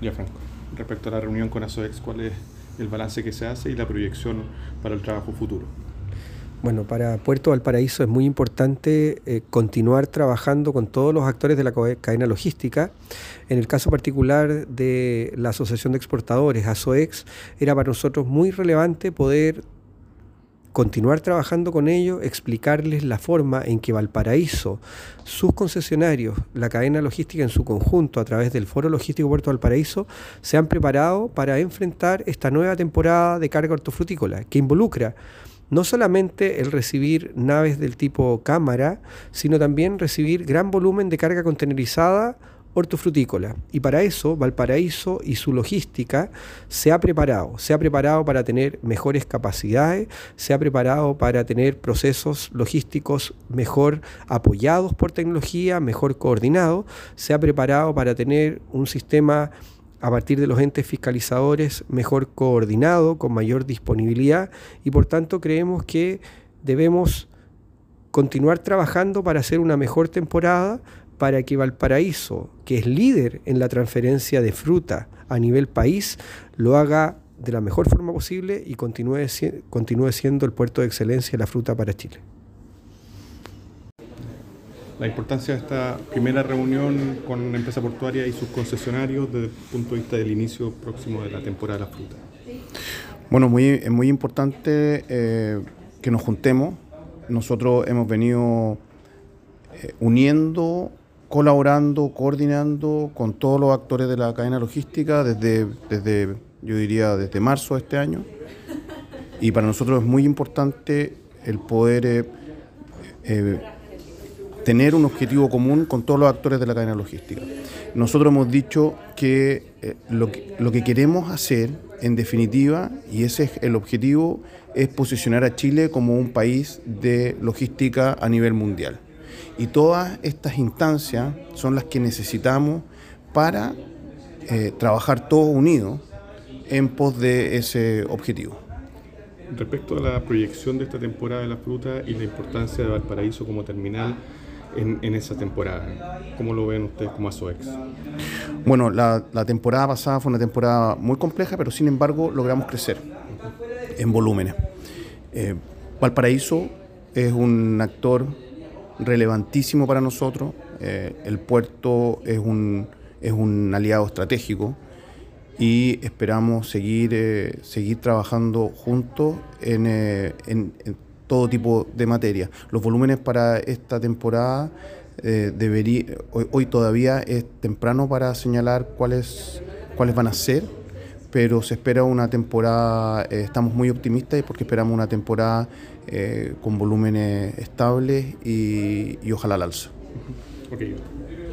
Ya, Franco. Respecto a la reunión con ASOEX, ¿cuál es el balance que se hace y la proyección para el trabajo futuro? Bueno, para Puerto Valparaíso es muy importante eh, continuar trabajando con todos los actores de la cadena logística. En el caso particular de la Asociación de Exportadores, ASOEX, era para nosotros muy relevante poder continuar trabajando con ellos, explicarles la forma en que Valparaíso, sus concesionarios, la cadena logística en su conjunto, a través del Foro Logístico Puerto Valparaíso, se han preparado para enfrentar esta nueva temporada de carga hortofrutícola, que involucra no solamente el recibir naves del tipo cámara, sino también recibir gran volumen de carga contenerizada hortofrutícola. Y para eso Valparaíso y su logística se ha preparado, se ha preparado para tener mejores capacidades, se ha preparado para tener procesos logísticos mejor apoyados por tecnología, mejor coordinados, se ha preparado para tener un sistema a partir de los entes fiscalizadores mejor coordinado, con mayor disponibilidad. Y por tanto creemos que debemos continuar trabajando para hacer una mejor temporada, para que Valparaíso, que es líder en la transferencia de fruta a nivel país, lo haga de la mejor forma posible y continúe, continúe siendo el puerto de excelencia de la fruta para Chile. La importancia de esta primera reunión con la empresa portuaria y sus concesionarios desde el punto de vista del inicio próximo de la temporada de la fruta. Bueno, muy, es muy importante eh, que nos juntemos. Nosotros hemos venido eh, uniendo colaborando, coordinando con todos los actores de la cadena logística desde, desde, yo diría, desde marzo de este año. Y para nosotros es muy importante el poder eh, eh, tener un objetivo común con todos los actores de la cadena logística. Nosotros hemos dicho que, eh, lo, que lo que queremos hacer, en definitiva, y ese es el objetivo, es posicionar a Chile como un país de logística a nivel mundial. Y todas estas instancias son las que necesitamos para eh, trabajar todos unidos en pos de ese objetivo. Respecto a la proyección de esta temporada de la fruta y la importancia de Valparaíso como terminal en, esa temporada, ¿cómo lo ven ustedes como ASOEX? Bueno, la, temporada pasada fue una temporada muy compleja, pero sin embargo logramos crecer en volúmenes. Eh, Valparaíso es un actor relevantísimo para nosotros. Eh, el puerto es un, es un aliado estratégico y esperamos seguir, eh, seguir trabajando juntos eh, en, todo tipo de materia. Los volúmenes para esta temporada debería, hoy, todavía es temprano para señalar cuáles, cuáles van a ser, pero se espera una temporada, estamos muy optimistas porque esperamos una temporada eh, con volúmenes estables y, y ojalá al alza. Okay.